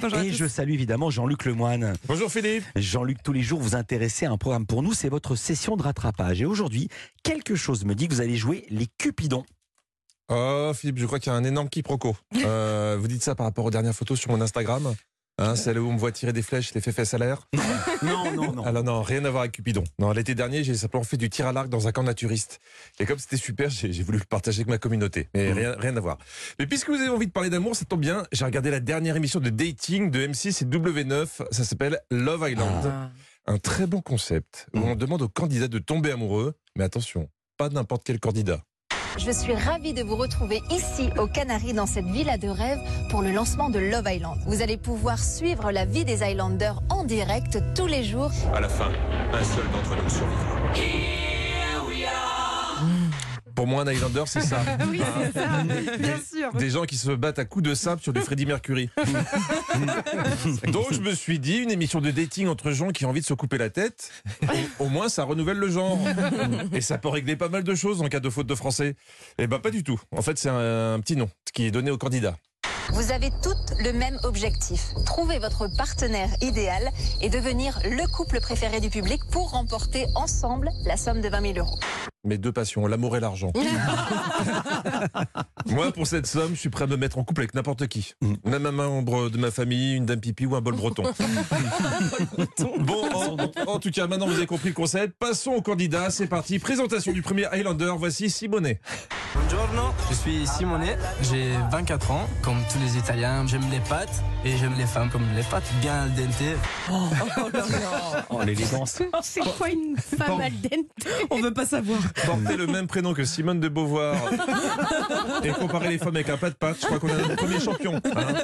Bonjour Et je salue évidemment Jean-Luc Lemoine. Bonjour Philippe. Jean-Luc, tous les jours, vous intéressez à un programme pour nous, c'est votre session de rattrapage. Et aujourd'hui, quelque chose me dit que vous allez jouer les Cupidons. Oh Philippe, je crois qu'il y a un énorme quiproquo. Euh, vous dites ça par rapport aux dernières photos sur mon Instagram Hein, celle où on me voit tirer des flèches, les fesses à l'air. Non, non, non. Alors non, rien à voir avec Cupidon. Non, l'été dernier, j'ai simplement fait du tir à l'arc dans un camp naturiste. Et comme c'était super, j'ai voulu le partager avec ma communauté. Mais rien, rien à voir. Mais puisque vous avez envie de parler d'amour, ça tombe bien. J'ai regardé la dernière émission de dating de M6 et W9. Ça s'appelle Love Island. Ah. Un très bon concept où on demande aux candidats de tomber amoureux. Mais attention, pas n'importe quel candidat. Je suis ravie de vous retrouver ici aux Canaries dans cette villa de rêve pour le lancement de Love Island. Vous allez pouvoir suivre la vie des Islanders en direct tous les jours. À la fin, un seul d'entre nous survivra. Pour moi, un Highlander, c'est ça. Oui, c'est ça, bien sûr. Des gens qui se battent à coups de sable sur du Freddie Mercury. Donc je me suis dit, une émission de dating entre gens qui ont envie de se couper la tête, au, au moins ça renouvelle le genre. Et ça peut régler pas mal de choses en cas de faute de français. Eh ben pas du tout. En fait c'est un, un petit nom qui est donné aux candidats. Vous avez toutes le même objectif. Trouver votre partenaire idéal et devenir le couple préféré du public pour remporter ensemble la somme de 20 000 euros. Mes deux passions, l'amour et l'argent. Moi, pour cette somme, je suis prêt à me mettre en couple avec n'importe qui. Même un membre de ma famille, une dame pipi ou un bol breton. bon, en, en tout cas, maintenant vous avez compris le concept. Passons au candidat. C'est parti. Présentation du premier Highlander. Voici Simonet. Buongiorno, je suis Simone, j'ai 24 ans. Comme tous les Italiens, j'aime les pâtes et j'aime les femmes comme les pâtes bien al dente. Oh, l'élégance. C'est quoi une femme al dente? On veut pas savoir. Porter le même prénom que Simone de Beauvoir et comparer les femmes avec un pas de pâte, je crois qu'on a notre premier champion. hein.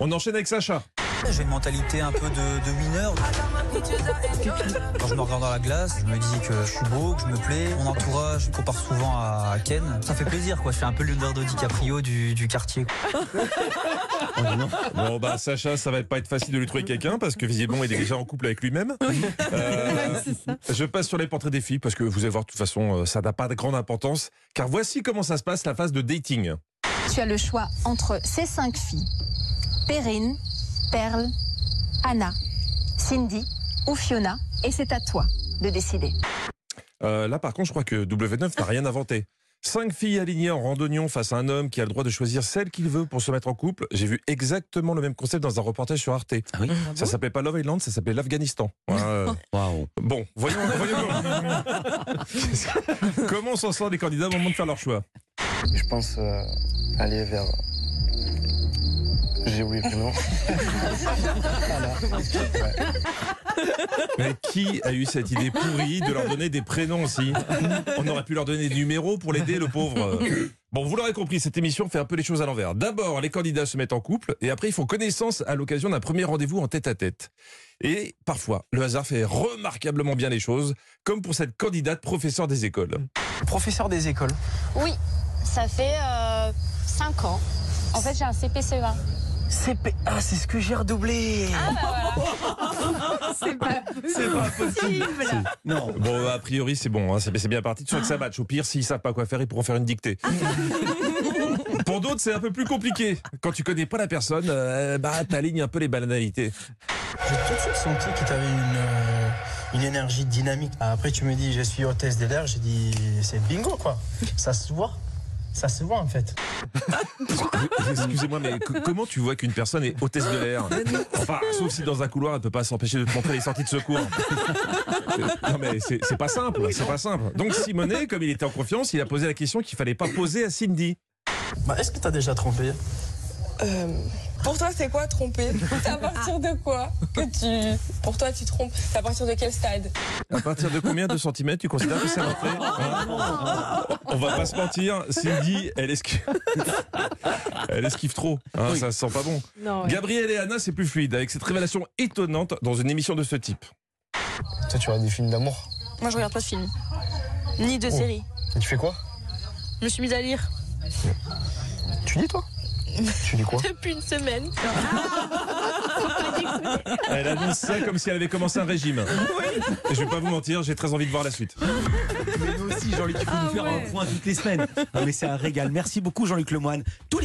On enchaîne avec Sacha. J'ai une mentalité un peu de, de mineur. Quand je me regarde dans la glace, je me dis que je suis beau, que je me plais. Mon entourage compare souvent à Ken. Ça fait plaisir, quoi. Je fais un peu le Leonardo DiCaprio du, du quartier. Bon bah Sacha, ça va pas être facile de lui trouver quelqu'un parce que visiblement il est déjà en couple avec lui-même. Euh, je passe sur les portraits des filles parce que vous allez voir de toute façon euh, ça n'a pas de grande importance car voici comment ça se passe la phase de dating. Tu as le choix entre ces cinq filles. Perrine, Perle, Anna, Cindy ou Fiona. Et c'est à toi de décider. Euh, là par contre je crois que W9 n'a rien inventé. Cinq filles alignées en randonnion face à un homme qui a le droit de choisir celle qu'il veut pour se mettre en couple. J'ai vu exactement le même concept dans un reportage sur Arte. Ah oui Ça s'appelait pas Love Island, ça s'appelait l'Afghanistan. Ouais, euh, Waouh. Bon, voyons, voyons comment. comment s'en sortent les candidats au moment de faire leur choix? Je pense euh, aller vers. J'ai oublié le prénom. Mais qui a eu cette idée pourrie de leur donner des prénoms aussi? On aurait pu leur donner des numéros pour l'aider, le pauvre. Bon, vous l'aurez compris, cette émission fait un peu les choses à l'envers. D'abord, les candidats se mettent en couple et après, ils font connaissance à l'occasion d'un premier rendez-vous en tête à tête. Et parfois, le hasard fait remarquablement bien les choses, comme pour cette candidate professeure des écoles. Professeur des écoles. Oui, ça fait 5 ans. En fait, j'ai un CPCE1. CP... Ah, c'est ce que j'ai redoublé. C'est pas possible. Non. Bon, a priori, c'est bon, hein, c'est bien parti. Tu sens que ça match. Au pire, s'ils savent pas quoi faire, ils pourront faire une dictée. Pour d'autres, c'est un peu plus compliqué. Quand tu connais pas la personne, euh, bah, t'alignes un peu les banalités. J'ai tout de suite senti que tu avais une, euh, une énergie dynamique. Après, tu me dis, je suis hôtesse de l'air. J'ai dit, c'est bingo, quoi. Ça se voit. Ça se voit, en fait. Excusez-moi, mais co- comment tu vois qu'une personne est hôtesse de l'air Enfin, sauf si dans un couloir, elle peut pas s'empêcher de te montrer les sorties de secours. Non, mais c'est c'est pas simple, c'est pas simple. Donc Simonet, comme il était en confiance, il a posé la question qu'il fallait pas poser à Cindy. Bah, Est-ce que tu as déjà trompé? Euh, pour toi, c'est quoi tromper? C'est à partir de quoi que tu. Pour toi, tu trompes? C'est à partir de quel stade? À partir de combien de centimètres tu considères que c'est rentré? On va pas se mentir, Cindy, elle esquive, elle esquive trop. hein, Ça se sent pas bon. Non, ouais. Gabriel et Anna, c'est plus fluide, avec cette révélation étonnante dans une émission de ce type. Toi, tu as des films d'amour? Moi, je regarde pas de film. Ni de série. Et tu fais quoi? Je me suis mise à lire Tu lis, toi? Tu lis quoi depuis une semaine. Elle annonce ça comme si elle avait commencé un régime. Et je vais pas vous mentir, j'ai très envie de voir la suite. Mais nous aussi, Jean-Luc, il faut Ah nous faire ouais. un point toutes les semaines. Ah, mais c'est un régal. Merci beaucoup, Jean-Luc Lemoine. Tous les